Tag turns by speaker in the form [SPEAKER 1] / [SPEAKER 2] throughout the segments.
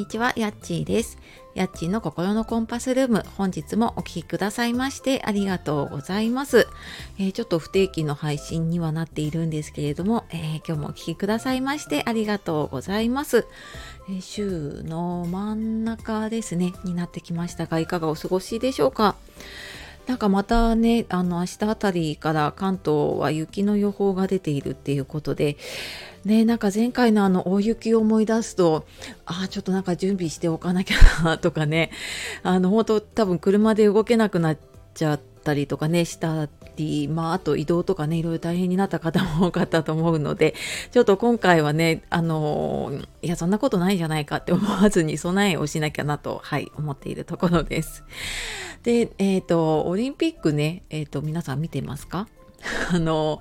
[SPEAKER 1] にちは、やっちーです。やっちーの心のコンパスルーム、本日もお聴きくださいましてありがとうございます、えー、ちょっと不定期の配信にはなっているんですけれども、えー、今日もお聴きくださいましてありがとうございます。えー、週の真ん中ですね、になってきましたが、いかがお過ごしでしょうか？なんかまたね、あの明日あたりから関東は雪の予報が出ているっていうことで、ね、なんか前回のあの大雪を思い出すと、ああ、ちょっとなんか準備しておかなきゃなとかね、あの本当多分車で動けなくなっちゃったりとかね、したり、まああと移動とかね、いろいろ大変になった方も多かったと思うので、ちょっと今回はね、あのいや、そんなことないんじゃないかって思わずに備えをしなきゃなと、はい、思っているところです。で、えっ、ー、と、オリンピックね、えっ、ー、と、皆さん見てますか？あの、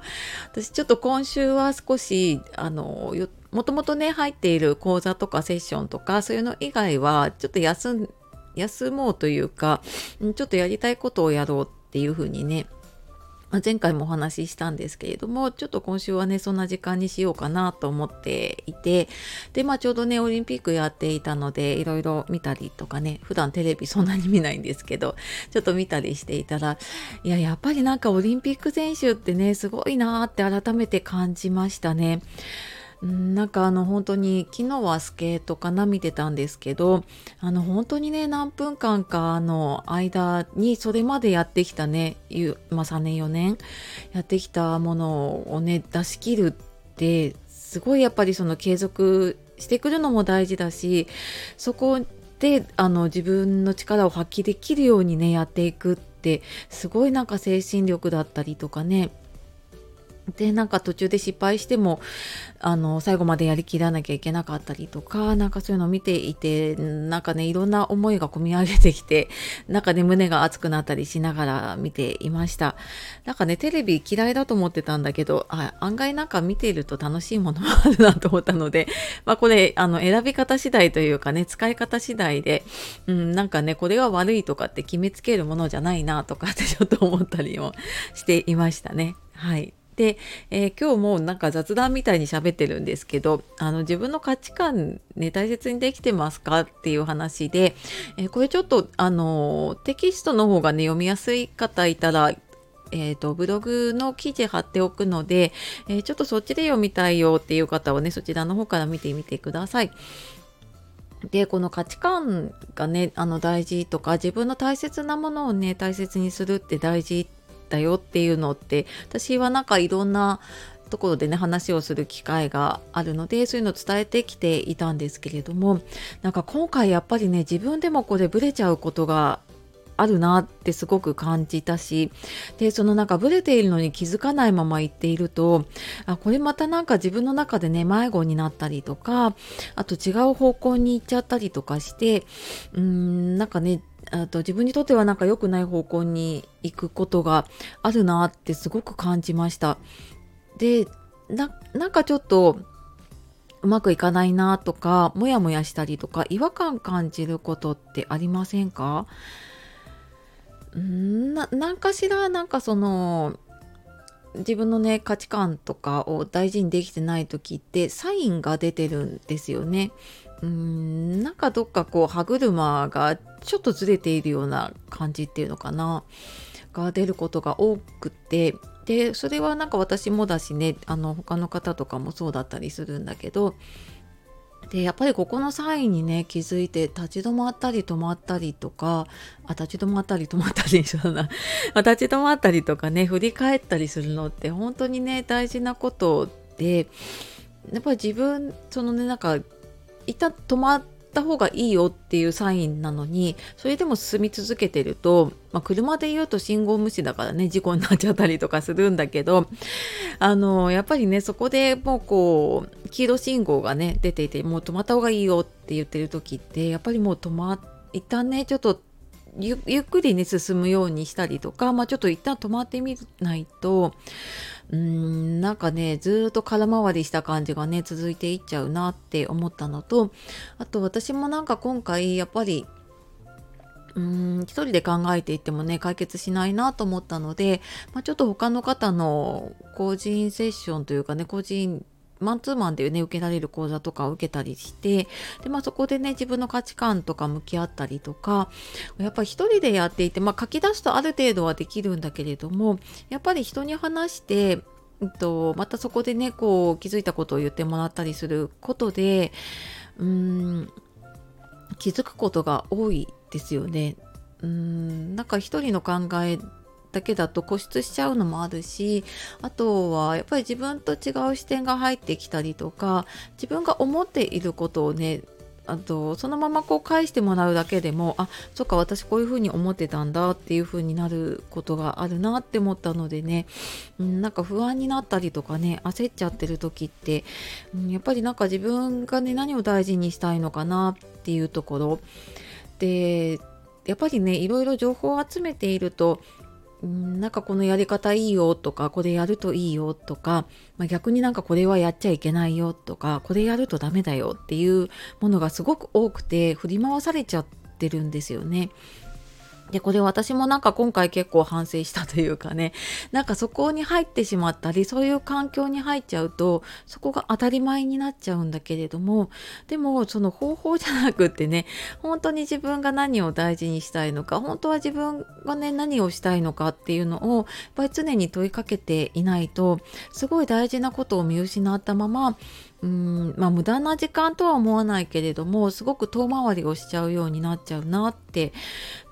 [SPEAKER 1] 私ちょっと今週は少し、あの、もともとね、入っている講座とかセッションとか、そういうの以外は、ちょっと休ん、休もうというか、ちょっとやりたいことをやろうっていうふうにね、ま前回もお話ししたんですけれどもちょっと今週はねそんな時間にしようかなと思っていてでまあちょうどねオリンピックやっていたのでいろいろ見たりとかね普段テレビそんなに見ないんですけどちょっと見たりしていたらいややっぱりなんかオリンピック選手ってねすごいなーって改めて感じましたね。なんかあの本当に昨日はスケートかな見てたんですけどあの本当にね何分間かの間にそれまでやってきたね、まあ、3年4年やってきたものをね出し切るってすごいやっぱりその継続してくるのも大事だしそこであの自分の力を発揮できるようにねやっていくってすごいなんか精神力だったりとかねでなんか途中で失敗してもあの最後までやりきらなきゃいけなかったりとかなんかそういうのを見ていてなんかねいろんな思いが込み上げてきてなんかね胸が熱くなったりしながら見ていました。なんかねテレビ嫌いだと思ってたんだけどあ案外なんか見ていると楽しいものもあるなと思ったので まあこれあの選び方次第というかね使い方次第で、うん、なんかねこれが悪いとかって決めつけるものじゃないなとかってちょっと思ったりもしていましたね。はい。で、えー、今日もなんか雑談みたいに喋ってるんですけどあの自分の価値観ね大切にできてますかっていう話で、えー、これちょっとあのテキストの方がね読みやすい方いたらえーと、ブログの記事貼っておくので、え、ちょっとそっちで読みたいよっていう方はねそちらの方から見てみてください。でこの価値観がねあの大事とか自分の大切なものをね大切にするって大事だよっていうのって私はなんかいろんなところでね話をする機会があるのでそういうのを伝えてきていたんですけれどもなんか今回やっぱりね自分でもこれブレちゃうことがあるなってすごく感じたしでそのなんかブレているのに気づかないまま言っているとあこれまたなんか自分の中でね迷子になったりとかあと違う方向に行っちゃったりとかしてうーんなんかねあと自分にとってはなんか良くない方向に行くことがあるなってすごく感じました。でなんかちょっとうまくいかないなとかモヤモヤしたりとか違和感感じることってありませんか？んな何かしらなんかその自分のね価値観とかを大事にできてない時ってサインが出てるんですよね。うんなんかどっかこう歯車がちょっとずれているような感じっていうのかな。が出ることが多くて。でそれはなんか私もだしねあの他の方とかもそうだったりするんだけど。でやっぱりここのサインにね気づいて立ち止まったり止まったりとかあ立ち止まったり止まったり一緒だな。立ち止まったりとかね振り返ったりするのって本当にね大事なことでやっぱり自分そのねなんか一旦止まった方がいいよっていうサインなのにそれでも進み続けてると、まあ、車で言うと信号無視だからね事故になっちゃったりとかするんだけどあのやっぱりねそこでもうこう黄色信号がね出ていてもう止まった方がいいよって言ってる時ってやっぱりもう止まっ一旦ねちょっとゆっくりね進むようにしたりとか、まあ、ちょっと一旦止まってみないとうーんなんかねずっと空回りした感じがね続いていっちゃうなって思ったのとあと私もなんか今回やっぱりうーん一人で考えていってもね解決しないなと思ったので、まあ、ちょっと他の方の個人セッションというかね個人マンツーマンでね受けられる講座とかを受けたりしてで、まあ、そこでね自分の価値観とか向き合ったりとかやっぱり一人でやっていて、まあ、書き出すとある程度はできるんだけれどもやっぱり人に話してうんと、またそこでねこう気づいたことを言ってもらったりすることでうん気づくことが多いですよね。うんなんか一人の考えだけだと固執しちゃうのもあるしあとはやっぱり自分と違う視点が入ってきたりとか自分が思っていることをねあとそのままこう返してもらうだけでもあそっか私こういうふうに思ってたんだっていうふうになることがあるなって思ったのでね、うん、なんか不安になったりとかね焦っちゃってる時って、うん、やっぱりなんか自分がね何を大事にしたいのかなっていうところ。でやっぱりねいろいろ情報を集めているとなんかこのやり方いいよとかこれやるといいよとか、まあ、逆になんかこれはやっちゃいけないよとかこれやるとダメだよっていうものがすごく多くて振り回されちゃってるんですよね。で、これ私もなんか今回結構反省したというかね、なんかそこに入ってしまったり、そういう環境に入っちゃうと、そこが当たり前になっちゃうんだけれども、でもその方法じゃなくってね、本当に自分が何を大事にしたいのか、本当は自分がね、何をしたいのかっていうのを、やっぱり常に問いかけていないと、すごい大事なことを見失ったまま、うんまあ無駄な時間とは思わないけれどもすごく遠回りをしちゃうようになっちゃうなって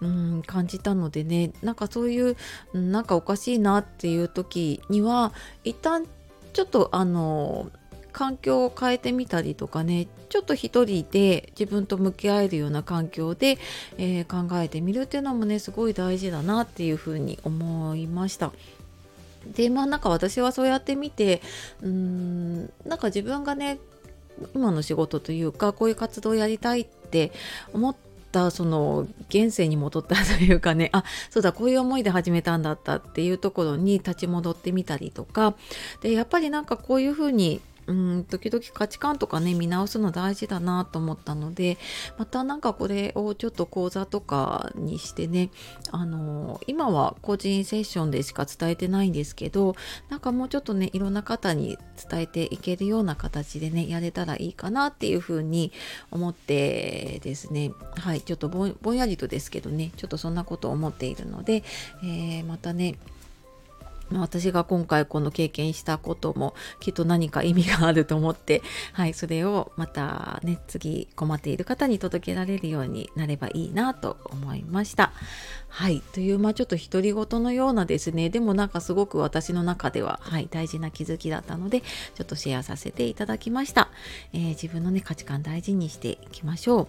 [SPEAKER 1] うん感じたのでねなんかそういうなんかおかしいなっていう時には一旦ちょっとあの環境を変えてみたりとかねちょっと一人で自分と向き合えるような環境で、えー、考えてみるっていうのもねすごい大事だなっていうふうに思いました。でまあなんか私はそうやってみてうーんなんか自分がね今の仕事というかこういう活動をやりたいって思ったその現世に戻ったというかね あそうだこういう思いで始めたんだったっていうところに立ち戻ってみたりとか。でやっぱりなんかこういうふうにうん時々価値観とかね見直すの大事だなと思ったのでまたなんかこれをちょっと講座とかにしてねあの今は個人セッションでしか伝えてないんですけどなんかもうちょっとねいろんな方に伝えていけるような形でねやれたらいいかなっていうふうに思ってですね。はいちょっとぼんやりとですけどねちょっとそんなことを思っているので、えー、またね私が今回この経験したこともきっと何か意味があると思って、はい、それをまたね、次困っている方に届けられるようになればいいなと思いました。はい、という、まあちょっと独り言のようなですね、でもなんかすごく私の中では、はい、大事な気づきだったので、ちょっとシェアさせていただきました。えー、自分のね、価値観大事にしていきましょう。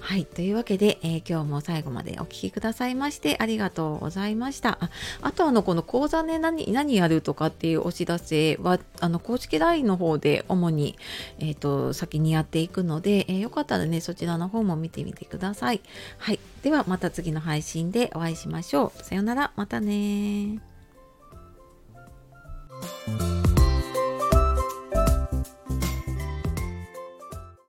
[SPEAKER 1] はい。というわけで、えー、今日も最後までお聴きくださいましてありがとうございました。ああとあの、この講座ね、何、何やるとかっていうお知らせは、あの、公式 LINE の方で主に、えっ、ー、と、先にやっていくので、えー、よかったらね、そちらの方も見てみてください。はい。では、また次の配信でお会いしましょう。さようなら。またね